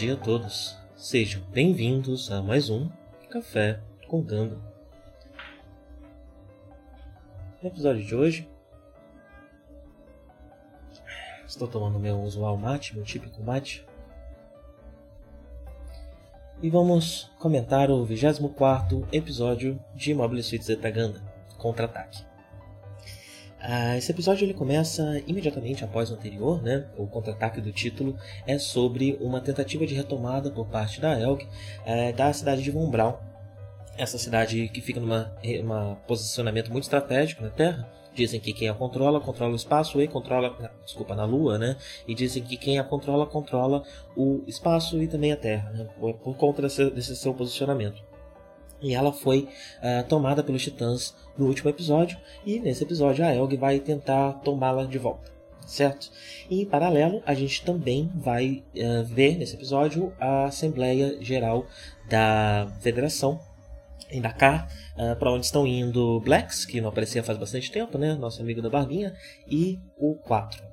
Dia a todos, sejam bem-vindos a mais um Café com Gando. No episódio de hoje, estou tomando meu usual mate, meu típico mate, e vamos comentar o 24 episódio de Mobile Suit Zetaganda, Contra-Ataque. Ah, esse episódio ele começa imediatamente após o anterior, né? O contra-ataque do título é sobre uma tentativa de retomada por parte da Elg é, da cidade de Von. Essa cidade que fica num posicionamento muito estratégico na Terra. Dizem que quem a controla, controla o espaço e controla. Desculpa, na Lua, né? E dizem que quem a controla, controla o espaço e também a Terra, né? Por, por conta desse, desse seu posicionamento. E ela foi uh, tomada pelos titãs no último episódio, e nesse episódio a Elg vai tentar tomá-la de volta, certo? E em paralelo, a gente também vai uh, ver nesse episódio a Assembleia Geral da Federação em Dakar, uh, para onde estão indo Blacks, que não aparecia faz bastante tempo, né? Nosso amigo da Barbinha, e o 4.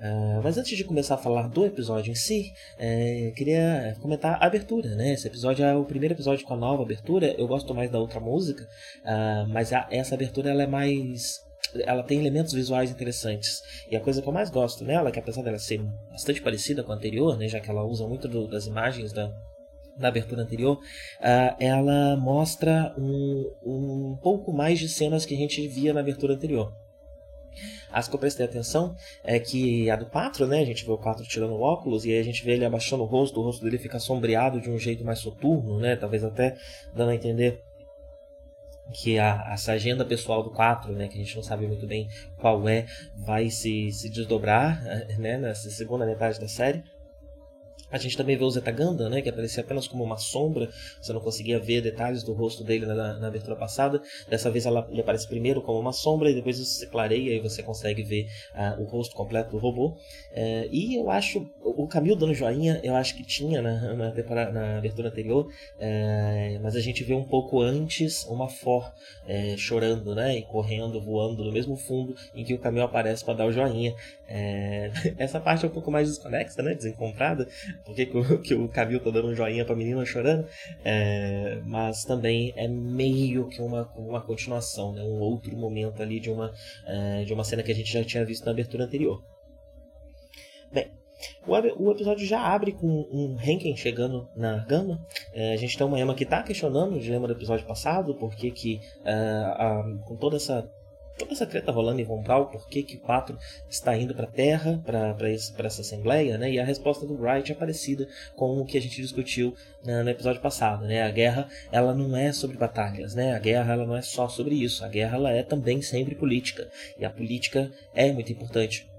Uh, mas antes de começar a falar do episódio em si, uh, queria comentar a abertura, né? Esse episódio é o primeiro episódio com a nova abertura. Eu gosto mais da outra música, uh, mas a, essa abertura ela é mais ela tem elementos visuais interessantes. E a coisa que eu mais gosto nela, que apesar dela ser bastante parecida com a anterior, né, já que ela usa muito do, das imagens da, da abertura anterior, uh, ela mostra um, um pouco mais de cenas que a gente via na abertura anterior. As que eu prestei atenção é que a do 4, né? A gente vê o 4 tirando o óculos e aí a gente vê ele abaixando o rosto, o rosto dele fica sombreado de um jeito mais soturno, né? Talvez até dando a entender que a, essa agenda pessoal do 4, né, que a gente não sabe muito bem qual é, vai se, se desdobrar né, nessa segunda metade da série. A gente também vê o Zetaganda, né, que aparecia apenas como uma sombra, você não conseguia ver detalhes do rosto dele na, na abertura passada. Dessa vez ela, ele aparece primeiro como uma sombra e depois você clareia e você consegue ver uh, o rosto completo do robô. Uh, e eu acho, o Camilo dando joinha, eu acho que tinha na, na, na abertura anterior, uh, mas a gente vê um pouco antes uma For eh, chorando, né, e correndo, voando no mesmo fundo em que o Camilo aparece para dar o joinha. essa parte é um pouco mais desconexa, né, desencontrada, por que, que o Camil tá dando um joinha pra menina chorando, é, mas também é meio que uma, uma continuação, né? um outro momento ali de uma, é, de uma cena que a gente já tinha visto na abertura anterior. Bem, o, o episódio já abre com um Henken chegando na Gama. É, a gente tem uma Emma que está questionando o dilema do episódio passado, porque que, é, a, com toda essa toda essa treta rolando em Vombral, por que, que o 4 está indo para a Terra, para essa Assembleia, né? E a resposta do Wright é parecida com o que a gente discutiu né, no episódio passado, né? A guerra, ela não é sobre batalhas, né? A guerra, ela não é só sobre isso. A guerra, ela é também sempre política. E a política é muito importante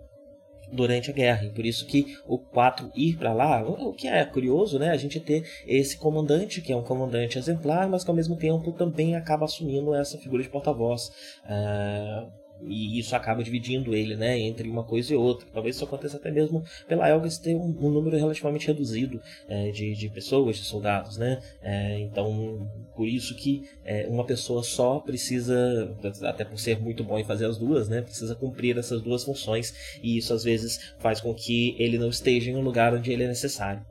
durante a guerra. E por isso que o 4 ir para lá, o que é curioso, né? A gente ter esse comandante, que é um comandante exemplar, mas que ao mesmo tempo também acaba assumindo essa figura de porta-voz. Uh, e isso acaba dividindo ele né, entre uma coisa e outra. Talvez isso aconteça até mesmo pela Elgas ter um, um número relativamente reduzido é, de, de pessoas, de soldados. Né? É, então, por isso que é, uma pessoa só precisa, até por ser muito bom em fazer as duas, né, precisa cumprir essas duas funções. E isso às vezes faz com que ele não esteja em um lugar onde ele é necessário.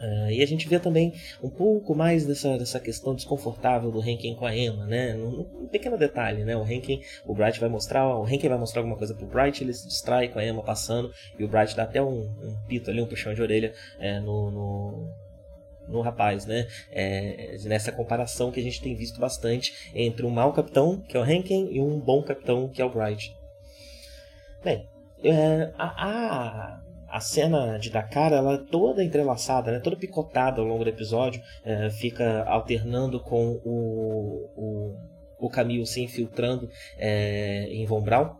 Uh, e a gente vê também um pouco mais dessa, dessa questão desconfortável do Henken com a Emma, né? Um, um, pequeno detalhe, né? O Henken, o Bright vai mostrar, o Henken vai mostrar alguma coisa pro Bright, ele se distrai com a Emma passando e o Bright dá até um, um pito ali, um puxão de orelha é, no, no, no, rapaz, né? É, nessa comparação que a gente tem visto bastante entre um mau capitão, que é o Henken, e um bom capitão, que é o Bright. Bem, é, a, a a cena de Dakar ela é toda entrelaçada, né? toda picotada ao longo do episódio, é, fica alternando com o, o, o se infiltrando é, em Von Braun.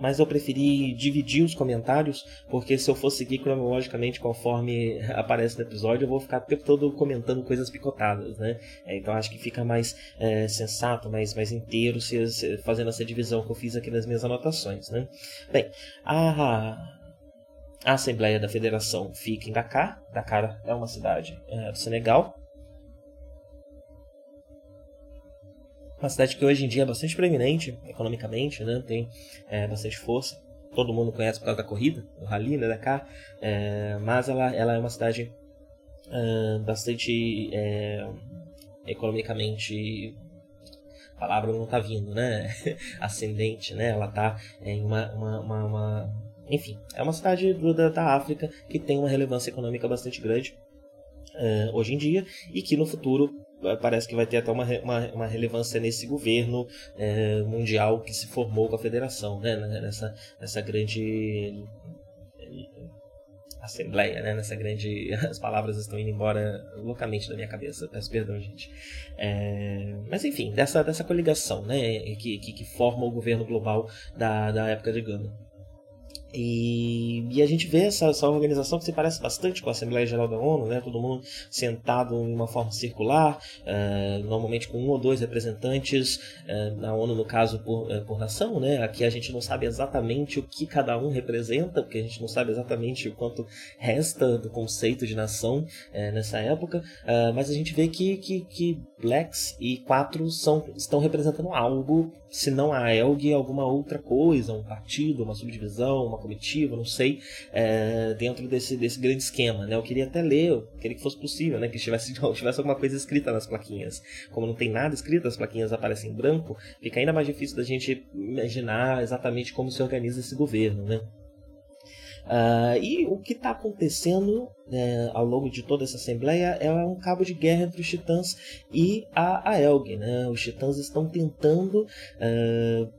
Mas eu preferi dividir os comentários, porque se eu for seguir cronologicamente conforme aparece no episódio, eu vou ficar o tempo todo comentando coisas picotadas, né? É, então acho que fica mais é, sensato, mais, mais inteiro, se, se, fazendo essa divisão que eu fiz aqui nas minhas anotações, né? Bem, a a Assembleia da Federação fica em Dakar. Dakar é uma cidade é, do Senegal. Uma cidade que hoje em dia é bastante preeminente economicamente, né? tem é, bastante força. Todo mundo conhece por causa da corrida, o Rally, né, Dakar. É, mas ela, ela é uma cidade bastante economicamente a palavra não está vindo, né? Ascendente, né? Ela está em uma, uma, uma, uma enfim, é uma cidade da, da África que tem uma relevância econômica bastante grande uh, hoje em dia e que no futuro uh, parece que vai ter até uma, uma, uma relevância nesse governo uh, mundial que se formou com a federação, né? nessa, nessa grande assembleia, né? Nessa grande. As palavras estão indo embora loucamente da minha cabeça. Peço perdão, gente. É... Mas enfim, dessa, dessa coligação, né? Que, que, que forma o governo global da, da época de Gana. E, e, a gente vê essa, essa, organização que se parece bastante com a Assembleia Geral da ONU, né? todo mundo sentado em uma forma circular, uh, normalmente com um ou dois representantes, uh, na ONU no caso por, uh, por nação. Né? Aqui a gente não sabe exatamente o que cada um representa, porque a gente não sabe exatamente o quanto resta do conceito de nação nessa época, mas a gente vê que, que, que Blacks e quatro são, estão representando algo, se não a ELG, alguma outra coisa, um partido, uma subdivisão, uma comitiva, não sei, é, dentro desse, desse grande esquema. Né? Eu queria até ler, eu queria que fosse possível, né? que tivesse, tivesse alguma coisa escrita nas plaquinhas. Como não tem nada escrito, as plaquinhas aparecem em branco, fica ainda mais difícil da gente imaginar exatamente como se organiza esse governo. Né? Uh, e o que está acontecendo né, ao longo de toda essa assembleia é um cabo de guerra entre os titãs e a, a Elg. Né? Os titãs estão tentando uh,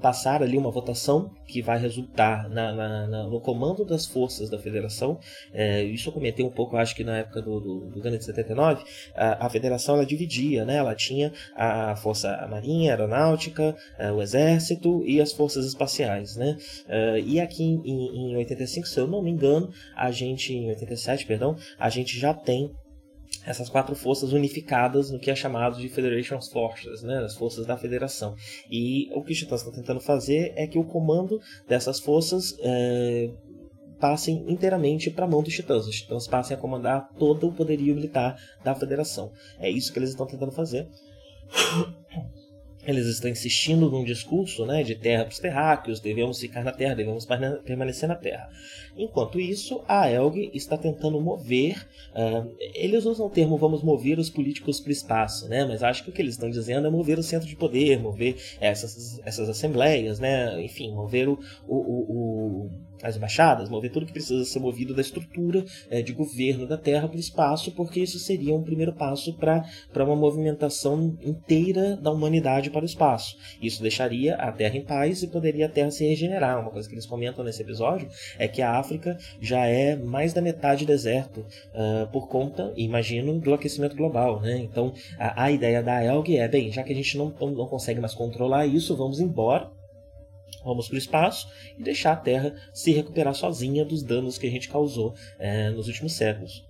passar ali uma votação que vai resultar na, na, na, no comando das forças da federação. É, isso eu comentei um pouco, acho que na época do, do, do Gana de 79, a, a federação ela dividia, né? ela tinha a força marinha, aeronáutica, é, o exército e as forças espaciais. Né? É, e aqui em, em 85, se eu não me engano, a gente, em 87, perdão, a gente já tem essas quatro forças unificadas no que é chamado de Federation's Forces, né, as forças da federação. E o que os Titãs estão tentando fazer é que o comando dessas forças é, passem inteiramente para a mão dos Titãs. Os Titãs passem a comandar todo o poderio militar da federação. É isso que eles estão tentando fazer. Eles estão insistindo num discurso né, de terra para os terráqueos, devemos ficar na terra, devemos permanecer na terra. Enquanto isso, a Elg está tentando mover, uh, eles usam o termo vamos mover os políticos para o espaço, né, mas acho que o que eles estão dizendo é mover o centro de poder, mover essas, essas assembleias, né, enfim, mover o, o, o, o as embaixadas, mover tudo que precisa ser movido da estrutura é, de governo da Terra para o espaço, porque isso seria um primeiro passo para uma movimentação inteira da humanidade para o espaço. Isso deixaria a Terra em paz e poderia a Terra se regenerar. Uma coisa que eles comentam nesse episódio é que a África já é mais da metade deserto uh, por conta, imagino, do aquecimento global. Né? Então a, a ideia da ELG é, bem, já que a gente não, não consegue mais controlar isso, vamos embora Vamos para o espaço e deixar a Terra se recuperar sozinha dos danos que a gente causou é, nos últimos séculos.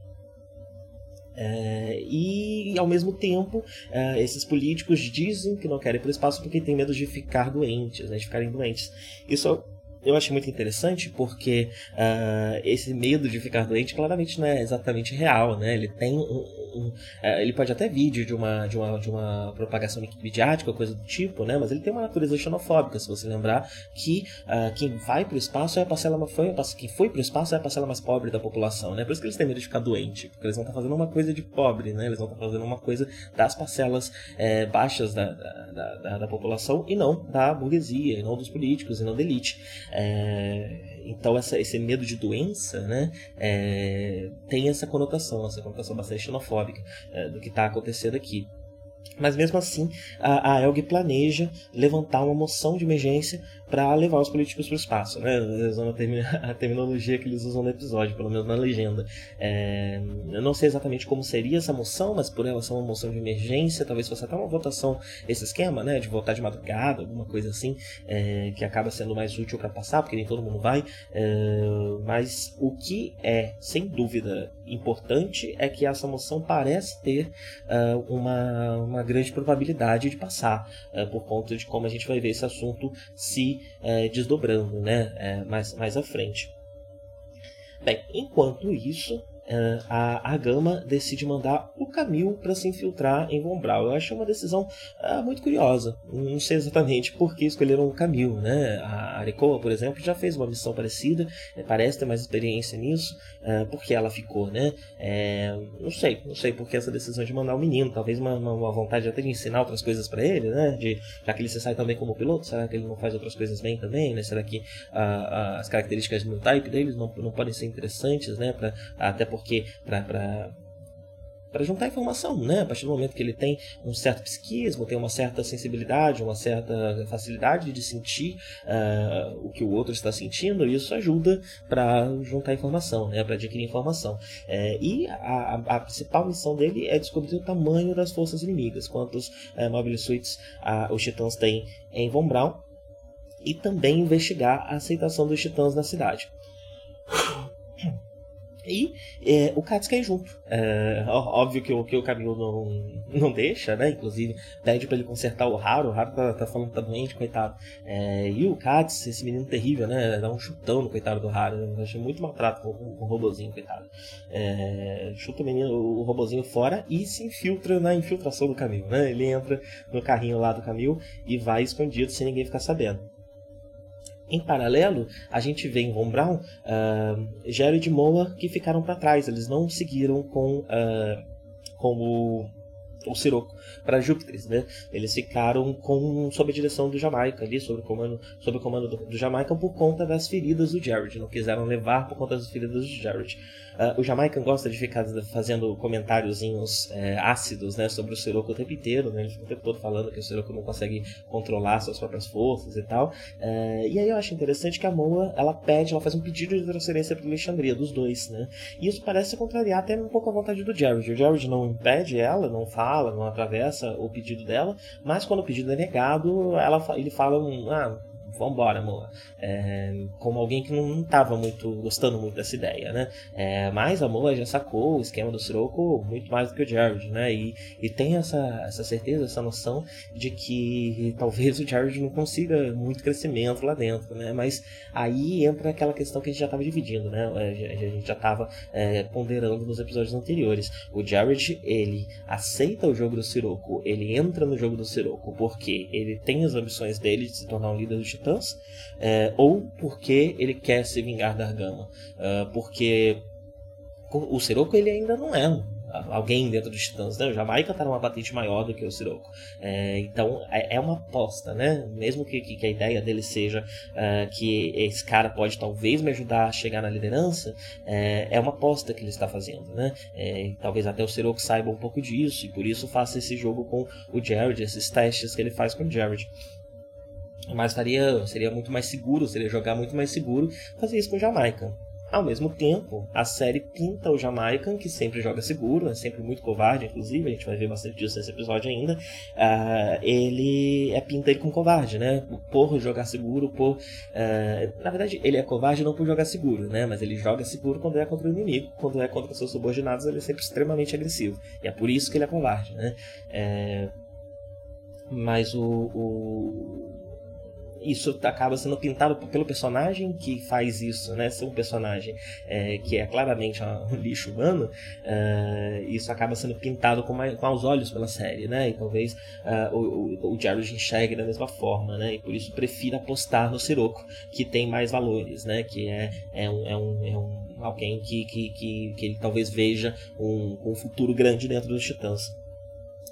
É, e ao mesmo tempo, é, esses políticos dizem que não querem ir para o espaço porque têm medo de ficar doentes, né, de ficarem doentes. Isso eu achei muito interessante porque uh, esse medo de ficar doente claramente não é exatamente real, né? Ele tem um, um, uh, ele pode até vir de uma, de uma, de uma propagação midiática, coisa do tipo, né? Mas ele tem uma natureza xenofóbica, se você lembrar que uh, quem vai para o espaço é a parcela foi, quem foi para o espaço é a parcela mais pobre da população, né? Por isso que eles têm medo de ficar doente, porque eles vão estar tá fazendo uma coisa de pobre, né? Eles vão estar tá fazendo uma coisa das parcelas é, baixas da, da, da, da população e não da burguesia, e não dos políticos, e não da elite. É, então essa, esse medo de doença né, é, tem essa conotação, essa conotação bastante xenofóbica é, do que está acontecendo aqui. Mas mesmo assim, a, a Elg planeja levantar uma moção de emergência para levar os políticos para o espaço, né? Usando a, termi a, terminologia que eles usam no episódio, pelo menos na legenda. É, eu não sei exatamente como seria essa moção, mas por ela ser uma moção de emergência, talvez fosse até uma votação, esse esquema, né? De votar de madrugada, alguma coisa assim, é, que acaba sendo mais útil para passar, porque nem todo mundo vai. É, mas o que é, sem dúvida, importante é que essa moção parece ter uh, uma, uma grande probabilidade de passar, uh, por conta de como a gente vai ver esse assunto se uh, desdobrando né, mais, mais à frente. Bem, enquanto isso, a, a Gama decide mandar o Camil para se infiltrar em Von Braun. Eu acho uma decisão uh, muito curiosa. Não sei exatamente por que escolheram o Camil. Né? A Arekoa, por exemplo, já fez uma missão parecida, né? parece ter mais experiência nisso. Uh, por que ela ficou? Né? É, não sei, não sei por que essa decisão de mandar o menino. Talvez uma, uma vontade até de ensinar outras coisas para ele, né? de, já que ele se sai também como piloto, será que ele não faz outras coisas bem também? Né? Será que as características do type deles não, não podem ser interessantes? Né? Pra, até porque para para juntar informação, né? A partir do momento que ele tem um certo psiquismo, tem uma certa sensibilidade, uma certa facilidade de sentir uh, o que o outro está sentindo, isso ajuda para juntar informação, né? Para adquirir informação. É, e a, a, principal missão dele é descobrir o tamanho das forças inimigas, quantos uh, mobile suits uh, os titãs têm em Von Braun, e também investigar a aceitação dos titãs na cidade. E é, o Katz quer junto. É, óbvio que o, que o Camilo não, não deixa, né? Inclusive, pede para ele consertar o Haru. O Haru tá, tá falando que tá doente, coitado. É, e o Katz, esse menino terrível, né? Dá um chutão no coitado do Haru. Eu achei muito maltrato com, com o robozinho, coitado. É, chuta o menino, o robozinho fora e se infiltra na infiltração do Camilo, né? Ele entra no carrinho lá do Camilo e vai escondido sem ninguém ficar sabendo. Em paralelo, a gente vê em Von Braun uh, Jared e Moa que ficaram para trás, eles não seguiram com, uh, com o, o Siroco para Júpiter, né? Eles ficaram com sob a direção do Jamaica ali, sob o comando, sob o comando do, do Jamaica por conta das feridas do Jared, não quiseram levar por conta das feridas do Jared. Uh, o Jamaican gosta de ficar fazendo comentáriozinhos é, ácidos né, sobre o Siroco o tempo inteiro, né? Ele fica o tempo todo falando que o Siroco não consegue controlar suas próprias forças e tal. Uh, e aí eu acho interessante que a Moa, ela pede, ela faz um pedido de transferência para Alexandria, dos dois, né? E isso parece contrariar até um pouco a vontade do Jared. O Jared não impede ela, não fala, não atravessa o pedido dela, mas quando o pedido é negado, ela, ele fala um, ah, vambora, amor. É, como alguém que não estava muito gostando muito dessa ideia, né? É, mas a Moa já sacou o esquema do Sirocco muito mais do que o Jared, né? E, e tem essa, essa certeza, essa noção de que talvez o Jared não consiga muito crescimento lá dentro, né? Mas aí entra aquela questão que a gente já estava dividindo, né? A gente já estava é, ponderando nos episódios anteriores. O Jared, ele aceita o jogo do Sirocco, ele entra no jogo do Sirocco porque ele tem as ambições dele de se tornar um líder do Titãs, é, ou porque ele quer se vingar da Argama. É, porque o Sirocco ele ainda não é alguém dentro dos Titãs, né? O Jamaica está numa patente maior do que o Sirocco. É, então é, é, uma aposta, né? Mesmo que, que a ideia dele seja uh, que esse cara pode talvez me ajudar a chegar na liderança, é, é uma aposta que ele está fazendo, né? É, talvez até o Sirocco saiba um pouco disso e por isso faça esse jogo com o Jared, esses testes que ele faz com o Jared. Mas faria, seria muito mais seguro, seria jogar muito mais seguro fazer isso com o Jamaica. Ao mesmo tempo, a série pinta o Jamaican, que sempre joga seguro, é sempre muito covarde, inclusive, a gente vai ver bastante disso nesse episódio ainda. Uh, ele é pinta ele como covarde, né? Por jogar seguro, por. Uh, na verdade, ele é covarde não por jogar seguro, né? Mas ele joga seguro quando é contra o inimigo, quando é contra seus subordinados, ele é sempre extremamente agressivo. E é por isso que ele é covarde, né? É... Mas o, o isso acaba sendo pintado pelo personagem que faz isso, né? Ser um personagem é, que é claramente um lixo humano, uh, isso acaba sendo pintado com, mais, com os olhos pela série, né? E talvez uh, o, o, o Jared enxergue da mesma forma, né? E por isso prefira apostar no Sirocco, que tem mais valores, né? Que é, é, um, é, um, é um alguém que, que, que, que ele talvez veja um, um futuro grande dentro dos Titãs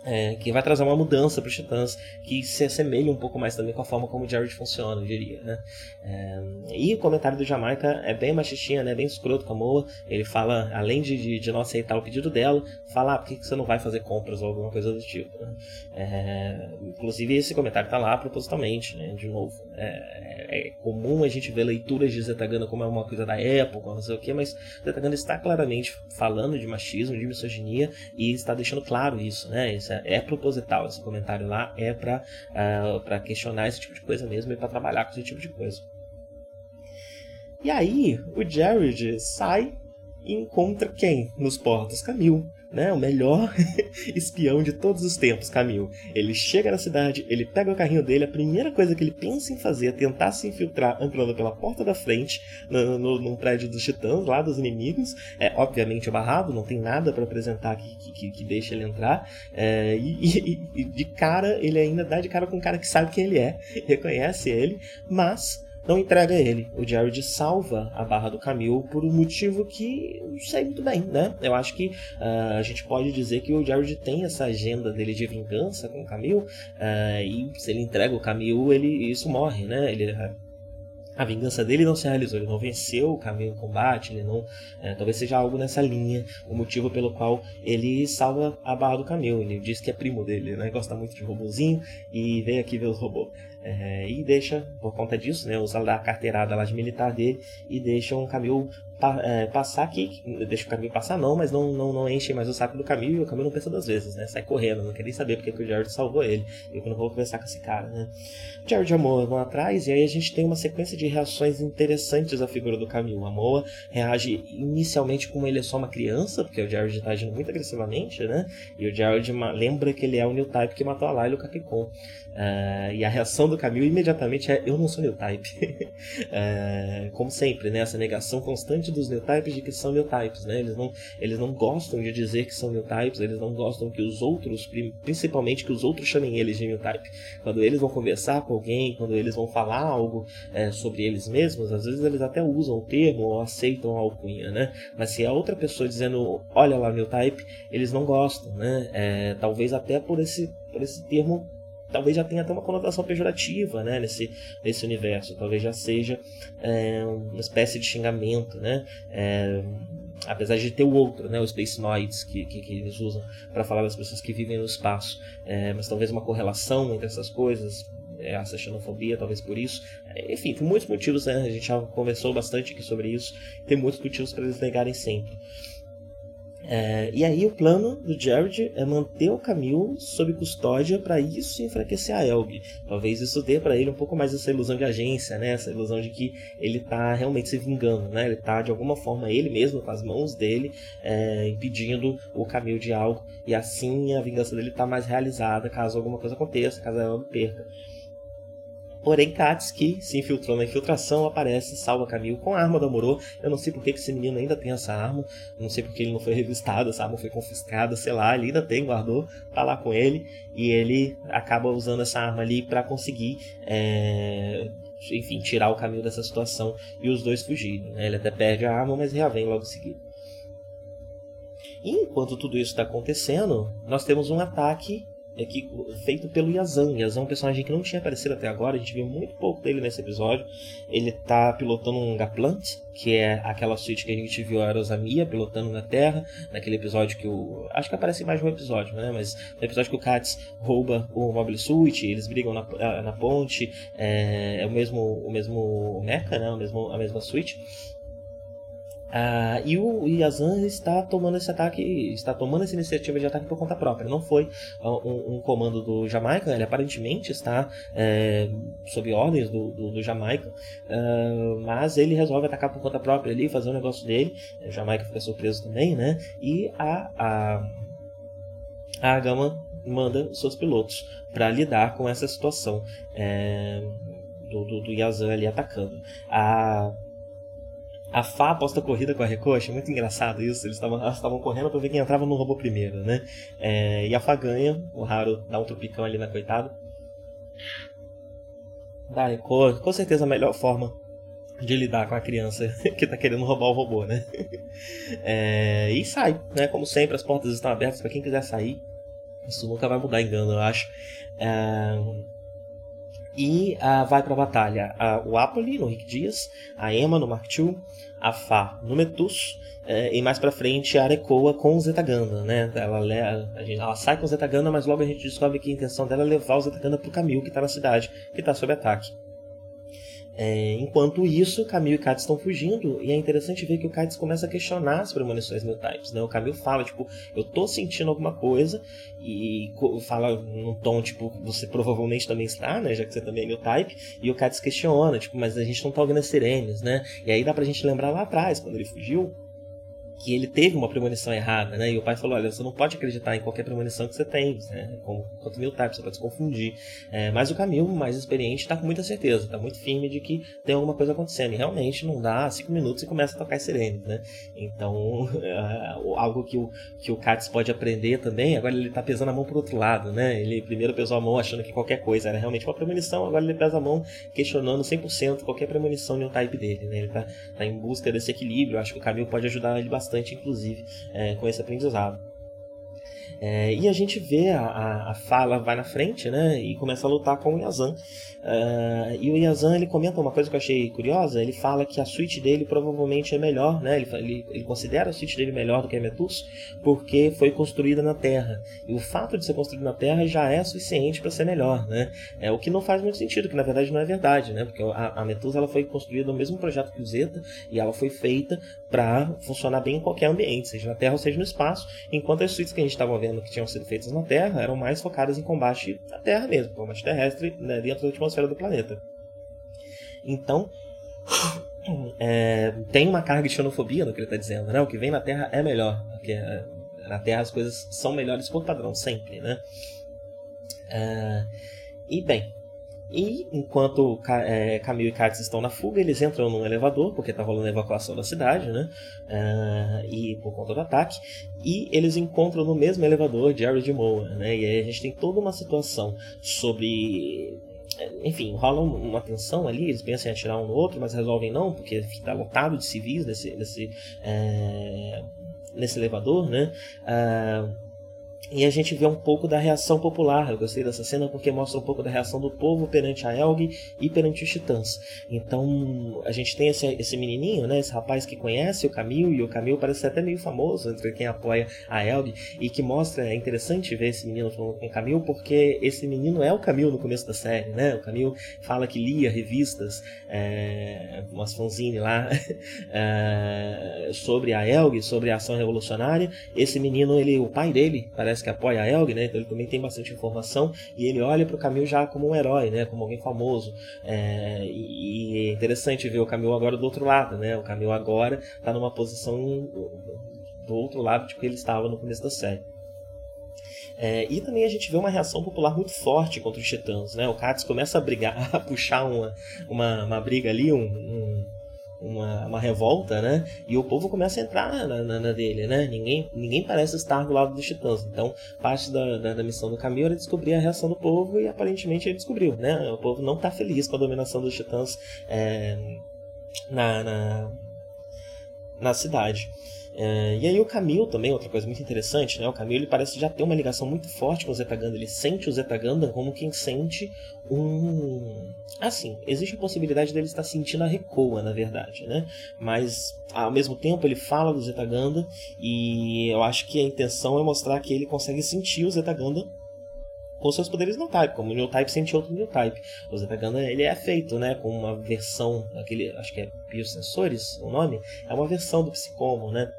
é, que vai trazer uma mudança para os Titãs que se assemelha um pouco mais também com a forma como o Jared funciona, eu diria. Né? É, e o comentário do Jamaica é bem machistinha, né? bem escroto com a Moa. Ele fala, além de, de, não aceitar o pedido dela, fala ah, por que, que você não vai fazer compras ou alguma coisa do tipo. Né? É, inclusive, esse comentário está lá propositalmente, né? de novo. É, é, comum a gente ver leituras de Zetagana como é uma coisa da época, não sei o que, mas Zetagana está claramente falando de machismo, de misoginia e está deixando claro isso. Né? Isso é, é proposital esse comentário lá, é para uh, pra questionar esse tipo de coisa mesmo e para trabalhar com esse tipo de coisa. E aí, o Jared sai e encontra quem nos portos? Camille né, o melhor espião de todos os tempos, Camil. Ele chega na cidade, ele pega o carrinho dele, a primeira coisa que ele pensa em fazer é tentar se infiltrar entrando pela porta da frente, no, no, num prédio dos titãs, lá dos inimigos. É obviamente barrado, não tem nada para apresentar que, que, que, ele entrar. É, e, e, e de cara, ele ainda dá de cara com um cara que sabe quem ele é, reconhece ele, mas não entrega ele. O Jared salva a barra do Camil por um motivo que não sei muito bem, né? Eu acho que uh, a gente pode dizer que o Jared tem essa agenda dele de vingança com o Camil, uh, e se ele entrega o Camil, ele, isso morre, né? Ele a vingança dele não se realizou, ele não venceu o caminho em combate, ele não. É, talvez seja algo nessa linha, o motivo pelo qual ele salva a barra do caminho. Ele diz que é primo dele, né? Gosta muito de robozinho e vem aqui ver os robôs. É, e deixa, por conta disso, né, usa a carteirada lá de militar dele e deixa um caminho pa, é, passar aqui, deixa o caminho passar não, mas não, não, não enche mais o saco do caminho e o caminho não pensa duas vezes, né? Sai correndo, não quer nem saber porque que o Jared salvou ele. Eu não vou conversar com esse cara, né? O Jared e a Moa vão atrás e aí a gente tem uma sequência de reações interessantes à figura do caminho. A Moa reage inicialmente como ele é só uma criança, porque o Jared está agindo muito agressivamente, né? E o Jared lembra que ele é o New Type que matou a Layla e o Kakekon. Uh, e a reação do Camille imediatamente é: Eu não sou new type. uh, como sempre, né? essa negação constante dos new types de que são new types. Né? Eles, não, eles não gostam de dizer que são new types, eles não gostam que os outros, principalmente que os outros chamem eles de new type. Quando eles vão conversar com alguém, quando eles vão falar algo uh, sobre eles mesmos, às vezes eles até usam o termo ou aceitam a alcunha. Né? Mas se é outra pessoa dizendo: Olha lá, new type, eles não gostam. Né? É, talvez até por esse, por esse termo talvez já tenha até uma conotação pejorativa né, nesse, nesse universo. Talvez já seja é, uma espécie de xingamento, né? É, apesar de ter o outro, né, os Space Noids que, que, que eles usam para falar das pessoas que vivem no espaço. É, mas talvez uma correlação entre essas coisas, é, essa xenofobia, talvez por isso. Enfim, tem muitos motivos, né? A gente já conversou bastante aqui sobre isso. Tem muitos motivos para eles negarem sempre. É, e aí o plano do Jared é manter o Camille sob custódia para isso enfraquecer a Elg. Talvez isso dê para ele um pouco mais essa ilusão de agência, né? Essa ilusão de que ele está realmente se vingando, né? Ele está de alguma forma ele mesmo com as mãos dele é, impedindo o Camille de algo e assim a vingança dele está mais realizada caso alguma coisa aconteça, caso a Elg perca. Porém, que se infiltrou na infiltração, aparece, salva Camille com a arma do Amorô. Eu não sei por que esse menino ainda tem essa arma. Não sei porque ele não foi revistado, essa arma foi confiscada, sei lá. Ele ainda tem, guardou, tá lá com ele. E ele acaba usando essa arma ali para conseguir. É enfim, tirar o caminho dessa situação e os dois fugirem. Né? Ele até perde a arma, mas reavém logo em seguida. E enquanto tudo isso está acontecendo, nós temos um ataque é que, feito pelo Yazan. Yazan é um personagem que não tinha aparecido até agora, a gente viu muito pouco dele nesse episódio. Ele está pilotando um Gaplant, que é aquela suíte que a gente viu a Rosamia pilotando na Terra, naquele episódio que o. Acho que aparece mais um episódio, né? Mas no episódio que o Katz rouba o Mobile Suit, eles brigam na, na ponte, é, é o mesmo o mesmo mecha, né? O mesmo, a mesma suíte. Uh, e o Yazan está tomando esse ataque, está tomando essa iniciativa de ataque por conta própria. Não foi uh, um, um, comando do Jamaica, ele aparentemente está é, sob ordens do, do, do Jamaica, uh, mas ele resolve atacar por conta própria ali, fazer o um negócio dele. O Jamaica fica surpreso também, né? E a, a, a Gama manda seus pilotos para lidar com essa situação. É, do, do, do Yazan ali atacando. A a Fá aposta corrida com a Reco, achei muito engraçado isso. Eles estavam correndo para ver quem entrava no robô primeiro, né? É, e a Fá ganha, o Raro dá um tropicão ali na coitada. Da Reco, com certeza a melhor forma de lidar com a criança que está querendo roubar o robô, né? É, e sai, né? Como sempre, as portas estão abertas para quem quiser sair. Isso nunca vai mudar engano, eu acho. É, e uh, vai para a batalha uh, o Apoli no Rick Dias, a Emma no Mark II, a Fá no Metus, uh, e mais para frente a Arekoa com o Zetaganda, né? Ela, ela sai com o Zetaganda, mas logo a gente descobre que a intenção dela é levar o Zetaganda pro Camil que está na cidade, que está sob ataque. É, enquanto isso, Camille e Katz estão fugindo, e é interessante ver que o Katz começa a questionar as premonições New Types. Né? O Camille fala, tipo, eu tô sentindo alguma coisa, e fala num tom, tipo, você provavelmente também está, né? Já que você também é New Type, e o Katz questiona, tipo, mas a gente não tá ouvindo as sirenes, né? E aí dá pra gente lembrar lá atrás, quando ele fugiu, que ele teve uma premonição errada, né? E o pai falou, olha, você não pode acreditar em qualquer premonição que você tem, né? Como, quanto mil types, você pode se confundir. É, mas o Camilo, mais experiente, está com muita certeza, está muito firme de que tem alguma coisa acontecendo. E realmente não dá cinco minutos e começa a tocar sirenes, né? Então, é, algo que o, que o Katz pode aprender também, agora ele está pesando a mão pro outro lado, né? Ele primeiro pesou a mão achando que qualquer coisa era realmente uma premonição, agora ele pesa a mão questionando 100% qualquer premonição no type dele, né? Ele está tá em busca desse equilíbrio, acho que o Camilo pode ajudar ele bastante bastante, inclusive, é, com esse aprendizado. É, e a gente vê a, a, a, fala vai na frente, né? E começa a lutar com o Yazan. Uh, e o Yazan ele comenta uma coisa que eu achei curiosa. Ele fala que a suíte dele provavelmente é melhor, né? Ele, ele, ele considera a suíte dele melhor do que a Metus porque foi construída na Terra. E o fato de ser construída na Terra já é suficiente para ser melhor, né? É o que não faz muito sentido, que na verdade não é verdade, né? Porque a, a Metus ela foi construída no mesmo projeto que o Zeta e ela foi feita para funcionar bem em qualquer ambiente, seja na Terra ou seja no espaço. Enquanto as suítes que a gente estava vendo que tinham sido feitas na Terra eram mais focadas em combate na Terra mesmo, combate terrestre né, dentro da atmosfera do planeta. Então, é, tem uma carga de xenofobia no que ele está dizendo, né? O que vem na Terra é melhor. Porque é, na Terra as coisas são melhores por padrão, sempre, né? É, e bem, e enquanto é, Camille e Katz estão na fuga, eles entram num elevador, porque está rolando evacuação da cidade, né? Uh, e por conta do ataque. E eles encontram no mesmo elevador Jared Moore, né? E aí a gente tem toda uma situação sobre enfim, rola uma tensão ali, eles pensam em atirar um no outro, mas resolvem não, porque está lotado de civis nesse, nesse, é, nesse elevador, né? Ah, e a gente vê um pouco da reação popular. Eu gostei dessa cena porque mostra um pouco da reação do povo perante a Elg e perante os titãs. Então a gente tem esse, esse menininho, né, esse rapaz que conhece o Camil e o Camil parece até meio famoso entre quem apoia a Elg e que mostra, é interessante ver esse menino falando com o Camil porque esse menino é o Camil no começo da série, né? O Camil fala que lia revistas, é, umas fanzine lá, é, sobre a Elg, sobre a ação revolucionária. Esse menino, ele, o pai dele, parece parece que apoia a Elg, né? Então ele também tem bastante informação e ele olha para o Camil já como um herói, né? Como alguém famoso. É, e, é interessante ver o Camil agora do outro lado, né? O Camil agora está numa posição do outro lado de que ele estava no começo da série. É, e também a gente vê uma reação popular muito forte contra os titãs, né? O Katz começa a brigar, a puxar uma, uma, uma briga ali, um, um uma, uma revolta, né? E o povo começa a entrar na, na, na, dele, né? Ninguém, ninguém parece estar do lado dos titãs. Então, parte da, da, da missão do Camilo era descobrir a reação do povo e aparentemente ele descobriu, né? O povo não está feliz com a dominação dos titãs é, na, na, na cidade. É, e aí o Camille também, outra coisa muito interessante, né? O Camille ele parece já ter uma ligação muito forte com o Zetaganda. Ele sente o Zetaganda como quem sente um... Assim, existe a possibilidade dele estar sentindo a Recoa, na verdade, né? Mas, ao mesmo tempo, ele fala do Zetaganda e eu acho que a intenção é mostrar que ele consegue sentir o Zetaganda com seus poderes no type, como o New Type sente outro New Type. O Zetaganda ele é feito, né, com uma versão, aquele, acho que é Biosensores, o nome, é uma versão do Psicomo, né?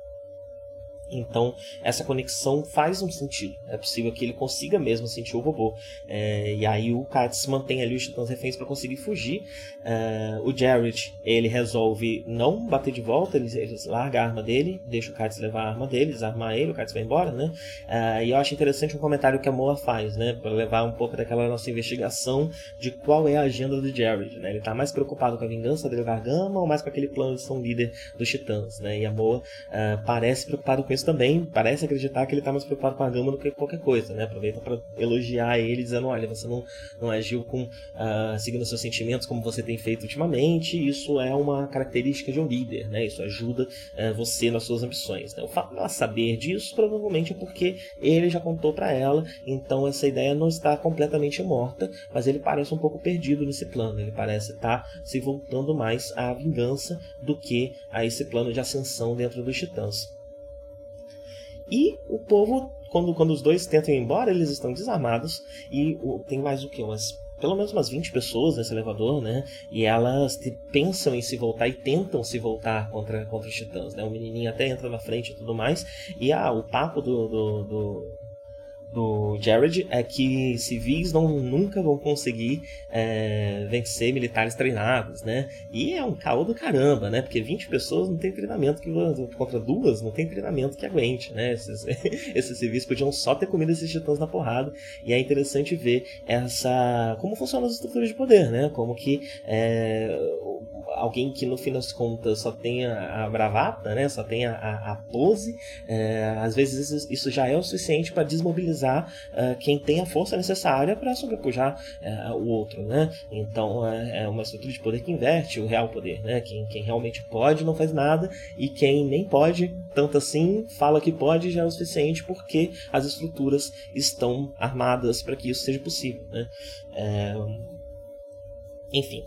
Então, essa conexão faz um sentido. É possível que ele consiga mesmo sentir o robô. É, e aí o Katz mantém ali os titãs reféns para conseguir fugir. É, o Jared, ele resolve não bater de volta, ele, ele, larga a arma dele, deixa o Katz levar a arma dele, desarmar ele, o Katz vai embora, né? É, e eu acho interessante um comentário que a Moa faz, né? Para levar um pouco daquela nossa investigação de qual é a agenda do Jared, né? Ele tá mais preocupado com a vingança dele Gargama ou mais com aquele plano de ser um líder dos titãs, né? E a Moa é, parece preocupado com isso também parece acreditar que ele está mais preocupado com a gama do que qualquer coisa, né? Aproveita para elogiar ele, dizendo: olha, você não, não agiu com uh, seguindo seus sentimentos como você tem feito ultimamente. Isso é uma característica de um líder, né? Isso ajuda uh, você nas suas ambições. Né? O fato dela saber disso provavelmente é porque ele já contou para ela, então essa ideia não está completamente morta, mas ele parece um pouco perdido nesse plano. Ele parece estar tá se voltando mais à vingança do que a esse plano de ascensão dentro dos titãs. E o povo, quando, quando os dois tentam ir embora, eles estão desarmados. E o, tem mais o que? Umas pelo menos umas 20 pessoas nesse elevador, né? E elas pensam em se voltar e tentam se voltar contra, contra os titãs, né? O menininho até entra na frente e tudo mais. E ah, o papo do, do, do do Jared é que civis não, nunca vão conseguir é, vencer militares treinados, né? E é um caô do caramba, né? Porque 20 pessoas não tem treinamento que contra duas não tem treinamento que aguente, né? Esses, esses civis podiam só ter comido esses titãs na porrada e é interessante ver essa como funcionam as estruturas de poder, né? Como que é, alguém que no fim das contas só tem a, a bravata, né? Só tem a, a, pose, é, às vezes isso já é o suficiente para desmobilizar uh, quem tem a força necessária para sobrepujar uh, o outro, né? Então é, é uma estrutura de poder que inverte o real poder, né? Quem, quem realmente pode não faz nada e quem nem pode tanto assim fala que pode já é o suficiente porque as estruturas estão armadas para que isso seja possível, né? É... Enfim,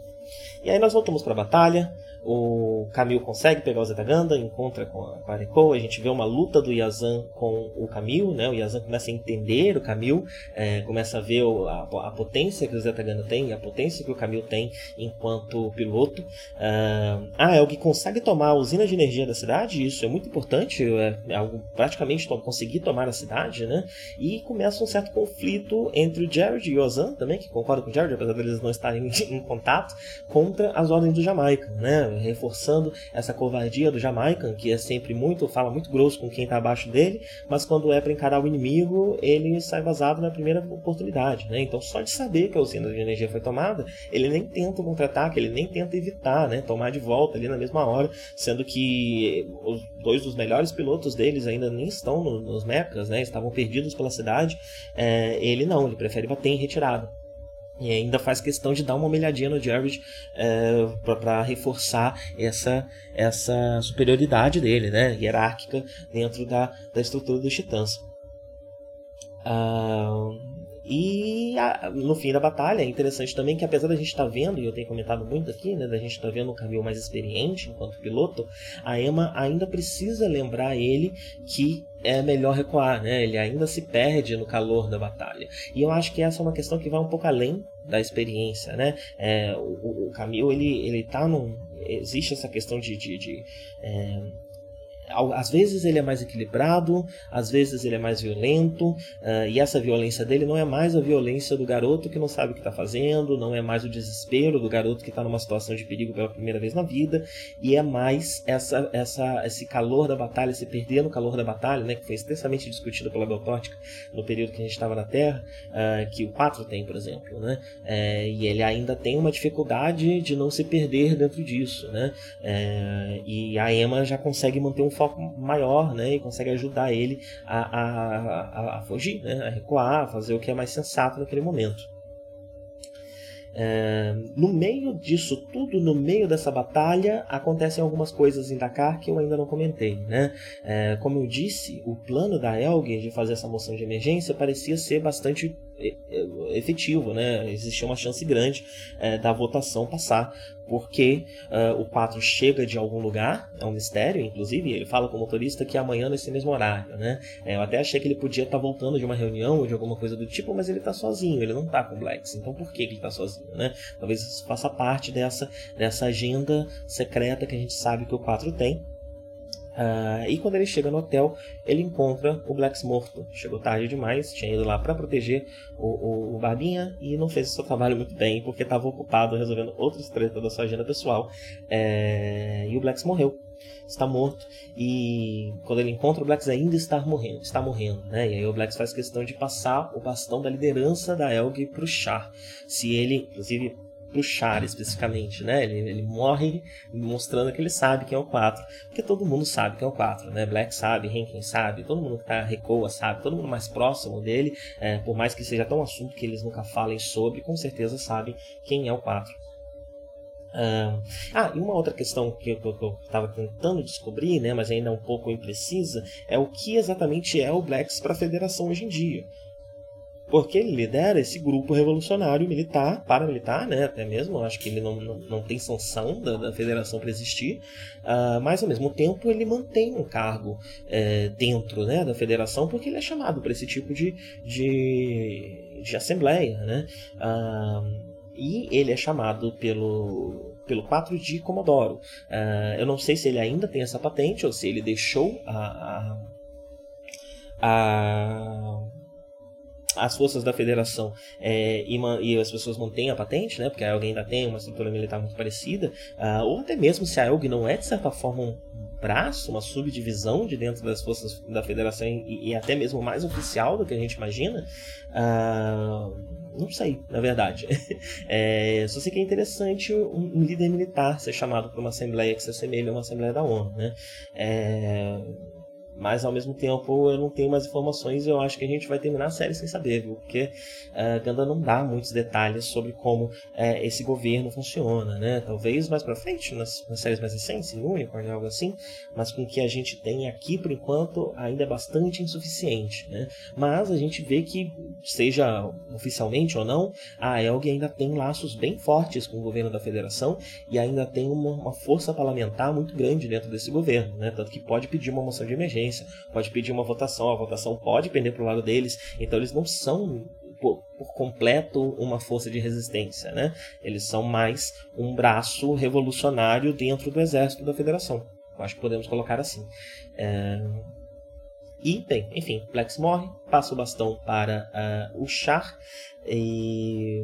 e aí nós voltamos para a batalha o Camil consegue pegar o Zetaganda, encontra com a, com a gente vê uma luta do Yazan com o Camil, né? O Yazan começa a entender o Camil, é, começa a ver a, a, potência que o Zetaganda tem, a potência que o Camil tem enquanto piloto. Uh, ah, é o que consegue tomar a usina de energia da cidade, isso é muito importante, é, é algo praticamente to conseguir tomar a cidade, né? E começa um certo conflito entre o Jared e o Yazan também, que concorda com o Jared, apesar deles não estarem em, em contato, contra as ordens do Jamaica, né? Reforçando essa covardia do Jamaican, que é sempre muito, fala muito grosso com quem está abaixo dele, mas quando é para encarar o inimigo, ele sai vazado na primeira oportunidade, né? Então só de saber que a usina de energia foi tomada, ele nem tenta contra-ataque, ele nem tenta evitar, né? Tomar de volta ali na mesma hora, sendo que os dois dos melhores pilotos deles ainda nem estão nos mechas, né? Estavam perdidos pela cidade. É, ele não, ele prefere bater em retirada. E ainda faz questão de dar uma olhadinha no Jared é, para reforçar essa, essa superioridade dele, né, hierárquica, dentro da, da estrutura dos Titãs. Ah, e a, no fim da batalha é interessante também que apesar da gente estar tá vendo, e eu tenho comentado muito aqui, né, da gente estar tá vendo um caminho mais experiente enquanto piloto, a Emma ainda precisa lembrar ele que é melhor recuar, né? Ele ainda se perde no calor da batalha. E eu acho que essa é uma questão que vai um pouco além da experiência, né? É, o, o Camille, ele, ele tá num... Existe essa questão de, de, de é, às vezes ele é mais equilibrado, às vezes ele é mais violento, uh, e essa violência dele não é mais a violência do garoto que não sabe o que está fazendo, não é mais o desespero do garoto que está numa situação de perigo pela primeira vez na vida, e é mais essa, essa, esse calor da batalha, esse perder no calor da batalha, né, que foi extensamente discutido pela Beltótica no período que a gente estava na Terra, uh, que o 4 tem, por exemplo, né, é, e ele ainda tem uma dificuldade de não se perder dentro disso, né, é, e a Emma já consegue manter um foco maior, né? E consegue ajudar ele a, a, a, a fugir, né? A recuar, a fazer o que é mais sensato naquele momento. É, no meio disso tudo, no meio dessa batalha, acontecem algumas coisas em Dakar que eu ainda não comentei. Né? É, como eu disse, o plano da Elgin de fazer essa moção de emergência parecia ser bastante efetivo, né? Existia uma chance grande é, da votação passar, porque uh, o 4 chega de algum lugar, é um mistério, inclusive, ele fala com o motorista que é amanhã nesse mesmo horário, né? É, eu até achei que ele podia estar tá voltando de uma reunião ou de alguma coisa do tipo, mas ele está sozinho, ele não está com o Blacks, então por que, ele está sozinho, né? Talvez isso faça parte dessa, dessa agenda secreta que a gente sabe que o 4 tem. Uh, e quando ele chega no hotel, ele encontra o Blacks morto. Chegou tarde demais, tinha ido lá para proteger o, o, o, Barbinha e não fez o seu trabalho muito bem porque estava ocupado resolvendo outras tretas da sua agenda pessoal. É... E o Blacks morreu. Está morto e quando ele encontra o Blacks ainda está morrendo, está morrendo, né? E aí o Blacks faz questão de passar o bastão da liderança da Elg para o Char. Se ele, inclusive, pro Char especificamente, né? Ele, ele morre mostrando que ele sabe quem é o 4, porque todo mundo sabe quem é o 4, né? Black sabe, Henkin sabe, todo mundo que tá Recoa sabe, todo mundo mais próximo dele, é, por mais que seja tão assunto que eles nunca falem sobre, com certeza sabe quem é o 4. ah, e uma outra questão que eu estava tentando descobrir, né, mas ainda é um pouco imprecisa, é o que exatamente é o Blacks para a Federação hoje em dia porque ele lidera esse grupo revolucionário militar, paramilitar, né, até mesmo, acho que ele não, não, não tem sanção da, da federação para existir, uh, mas ao mesmo tempo ele mantém um cargo é, dentro né, da federação, porque ele é chamado para esse tipo de, de, de assembleia, né, uh, e ele é chamado pelo pelo 4 de Comodoro. Uh, eu não sei se ele ainda tem essa patente ou se ele deixou a, a, a as forças da federação é, e, e, as pessoas mantêm a patente, né, porque a ELG ainda tem uma estrutura militar muito parecida, uh, ou até mesmo se a ELG não é, de certa forma, um braço, uma subdivisão de dentro das forças da federação e, e até mesmo mais oficial do que a gente imagina, uh, não sei, na verdade. É, só sei que é interessante um líder militar ser chamado para uma assembleia que se assemelha a uma assembleia da ONU, né? É, mas ao mesmo tempo eu não tenho mais informações e eu acho que a gente vai terminar a série sem saber, viu? Porque uh, Ganda não dá muitos detalhes sobre como uh, esse governo funciona, né? Talvez mais pra frente, nas, nas séries mais recentes, em Unicorn, algo assim, mas com o que a gente tem aqui, por enquanto, ainda é bastante insuficiente, né? Mas a gente vê que, seja oficialmente ou não, a Elg ainda tem laços bem fortes com o governo da federação e ainda tem uma, uma força parlamentar muito grande dentro desse governo, né? Tanto que pode pedir uma moção de emergência pode pedir uma votação, a votação pode pender para o lado deles, então eles não são por, por, completo uma força de resistência, né? Eles são mais um braço revolucionário dentro do exército da Federação. Acho que podemos colocar assim. É... E, bem, enfim, Plex morre, passa o bastão para uh, o Char e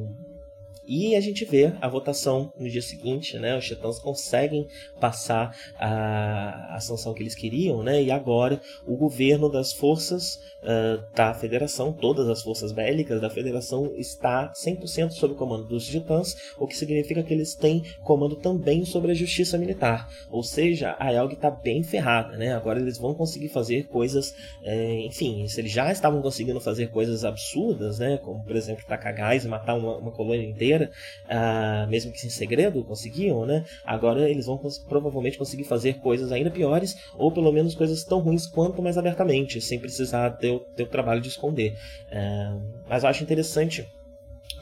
e a gente vê a votação no dia seguinte, né? Os titãs conseguem passar a, a sanção que eles queriam, né? E agora o governo das forças uh, da federação, todas as forças bélicas da federação, está 100% sob o comando dos titãs, o que significa que eles têm comando também sobre a justiça militar. Ou seja, a Elg está bem ferrada, né? Agora eles vão conseguir fazer coisas, é, enfim, se eles já estavam conseguindo fazer coisas absurdas, né? Como, por exemplo, tacar gás e matar uma, uma colônia inteira inteira, uh, mesmo que em segredo conseguiam, né? Agora eles vão cons provavelmente conseguir fazer coisas ainda piores, ou pelo menos coisas tão ruins quanto mais abertamente, sem precisar ter o, ter o trabalho de esconder. Uh, mas eu acho interessante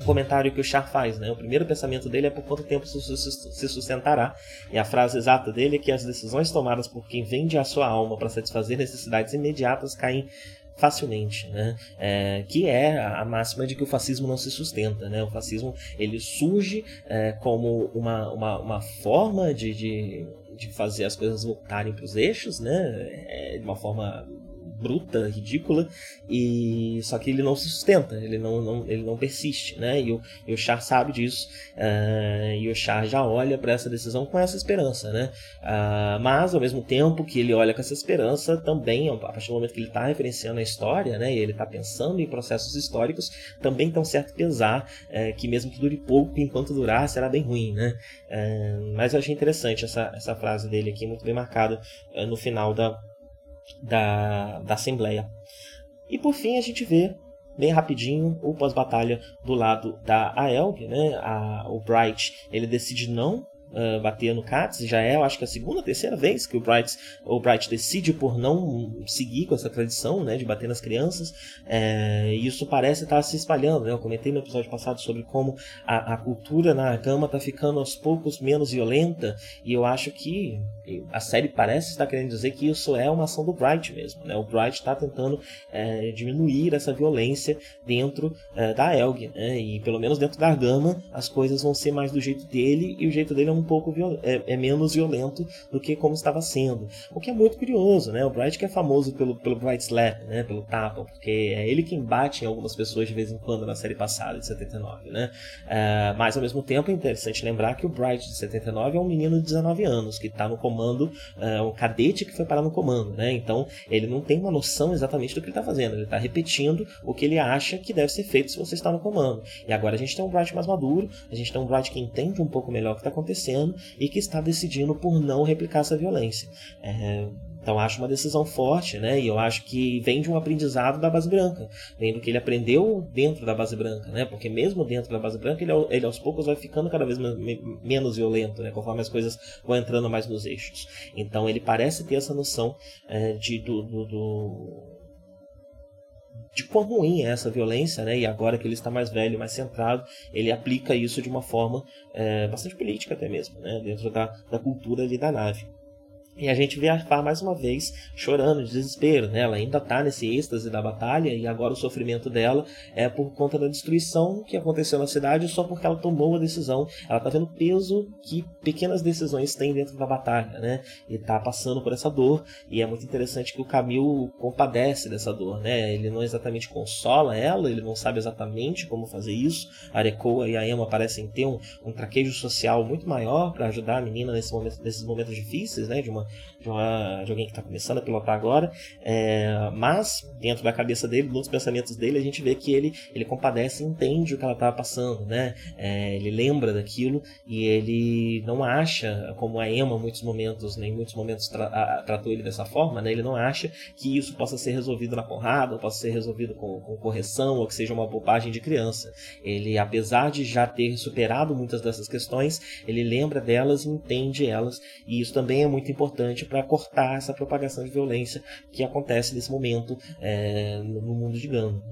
o comentário que o Char faz, né? O primeiro pensamento dele é por quanto tempo se sustentará. E a frase exata dele é que as decisões tomadas por quem vende a sua alma para satisfazer necessidades imediatas caem facilmente, né? É, que é a máxima de que o fascismo não se sustenta, né? O fascismo ele surge é, como uma, uma, uma forma de, de, de, fazer as coisas voltarem para os eixos, né? É, de uma forma bruta, ridícula, e só que ele não se sustenta, ele não, não ele não persiste, né? E o, e o Char sabe disso, uh, e o Char já olha para essa decisão com essa esperança, né? Uh, mas ao mesmo tempo que ele olha com essa esperança, também a partir do momento que ele está referenciando a história, né? E ele está pensando em processos históricos, também tem um certo pesar uh, que mesmo que dure pouco, enquanto durar será bem ruim, né? mas eu achei interessante essa, essa frase dele aqui, muito bem marcada no final da da, da Assembleia. E por fim a gente vê bem rapidinho o pós-batalha do lado da Aelg, né? A, o Bright ele decide não uh, bater no Katz. Já é, eu acho que a segunda, terceira vez que o Bright, o Bright decide por não seguir com essa tradição né, de bater nas crianças. É, e isso parece estar se espalhando. Né? Eu comentei no episódio passado sobre como a, a cultura na gama está ficando aos poucos menos violenta. E eu acho que a série parece estar querendo dizer que isso é uma ação do Bright mesmo. Né? O Bright está tentando é, diminuir essa violência dentro é, da Elg. Né? E pelo menos dentro da gama as coisas vão ser mais do jeito dele. E o jeito dele é um um pouco é, é, menos violento do que como estava sendo. O que é muito curioso, né? O Bright que é famoso pelo, pelo Bright Slap, né? Pelo tapa, porque é ele quem bate em algumas pessoas de vez em quando na série passada, de 79, né? É, mas ao mesmo tempo é interessante lembrar que o Bright de 79 é um menino de 19 anos, que está no comando, é, um cadete que foi parar no comando, né? Então ele não tem uma noção exatamente do que ele está fazendo, ele está repetindo o que ele acha que deve ser feito se você está no comando. E agora a gente tem um Bright mais maduro, a gente tem um Bright que entende um pouco melhor o que está acontecendo e que está decidindo por não replicar essa violência. É, então acho uma decisão forte, né? E eu acho que vem de um aprendizado da base branca, vem do que ele aprendeu dentro da base branca, né? Porque mesmo dentro da base branca ele, ele aos poucos vai ficando cada vez menos violento, né? Conforme as coisas vão entrando mais nos eixos. Então ele parece ter essa noção é, de do, do, do de quão ruim é essa violência, né? E agora que ele está mais velho, mais centrado, ele aplica isso de uma forma é, bastante política até mesmo, né? Dentro da, da cultura ali da nave. E a gente vê a Far mais uma vez chorando de desespero, né? Ela ainda está nesse êxtase da batalha e agora o sofrimento dela é por conta da destruição que aconteceu na cidade só porque ela tomou a decisão. Ela está vendo o peso que pequenas decisões têm dentro da batalha, né? E está passando por essa dor e é muito interessante que o Camil compadece dessa dor, né? Ele não exatamente consola ela, ele não sabe exatamente como fazer isso. A Arekoa e a Emma parecem ter um, um traquejo social muito maior para ajudar a menina nesse momento, nesses momentos difíceis, né? De uma de, uma, de alguém que está começando a pilotar agora, é, mas dentro da cabeça dele, nos pensamentos dele, a gente vê que ele, ele compadece e entende o que ela estava passando, né? É, ele lembra daquilo e ele não acha, como a Emma em muitos momentos, né, muitos momentos tra a, tratou ele dessa forma, né? Ele não acha que isso possa ser resolvido na porrada, ou possa ser resolvido com, com correção, ou que seja uma bobagem de criança. Ele, apesar de já ter superado muitas dessas questões, ele lembra delas e entende elas, e isso também é muito importante importante para cortar essa propagação de violência que acontece nesse momento é, no mundo de Gano.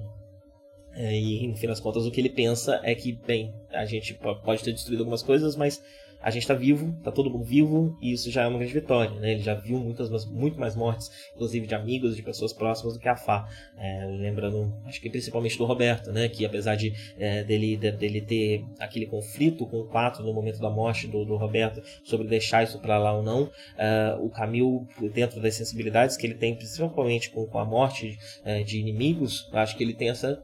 É, e, no fim das contas, o que ele pensa é que, bem, a gente pode ter destruído algumas coisas, mas a gente está vivo, está todo mundo vivo, e isso já é uma grande vitória. Né? Ele já viu muitas, muito mais mortes, inclusive de amigos, de pessoas próximas do que a Fá. É, lembrando, acho que principalmente do Roberto, né? que apesar de é, dele, de, dele ter aquele conflito com o 4 no momento da morte do, do Roberto sobre deixar isso para lá ou não, é, o Camil, dentro das sensibilidades que ele tem, principalmente com, com a morte é, de inimigos, acho que ele tem essa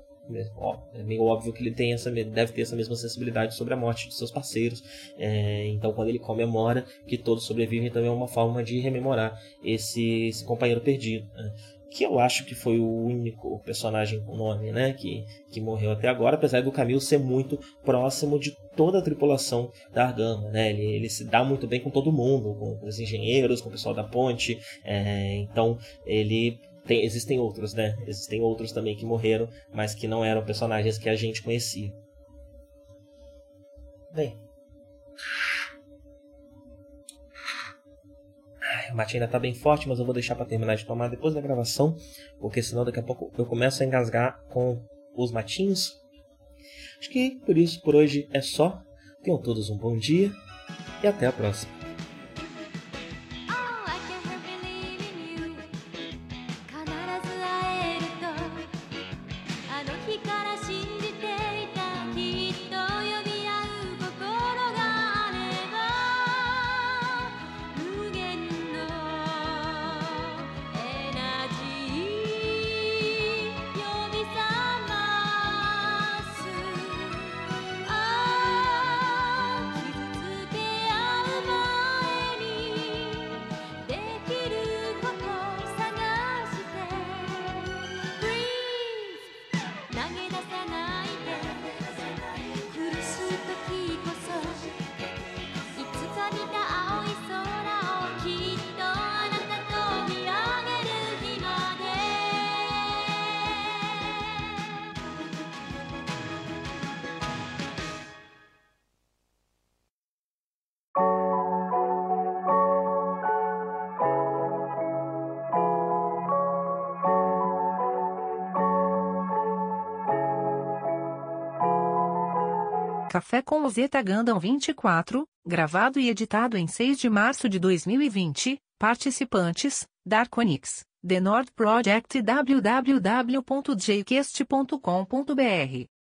é meio óbvio que ele tem essa, deve ter essa mesma sensibilidade sobre a morte de seus parceiros. É, então, quando ele comemora que todos sobrevivem, também é uma forma de rememorar esse, esse companheiro perdido. Né? Que eu acho que foi o único personagem com nome né? que, que morreu até agora, apesar do Camilo ser muito próximo de toda a tripulação da Argama. Né? Ele, ele se dá muito bem com todo mundo, com os engenheiros, com o pessoal da ponte. É, então, ele tem, existem outros, né? Existem outros também que morreram, mas que não eram personagens que a gente conhecia. Bem. O mate ainda tá bem forte, mas eu vou deixar para terminar de tomar depois da gravação, porque senão daqui a pouco eu começo a engasgar com os matinhos. Acho que por isso, por hoje é só. Tenham todos um bom dia e até a próxima. Café com o Zeta Gundam 24, gravado e editado em 6 de março de 2020. Participantes: Darkonix, The Nord Project e www.jcast.com.br.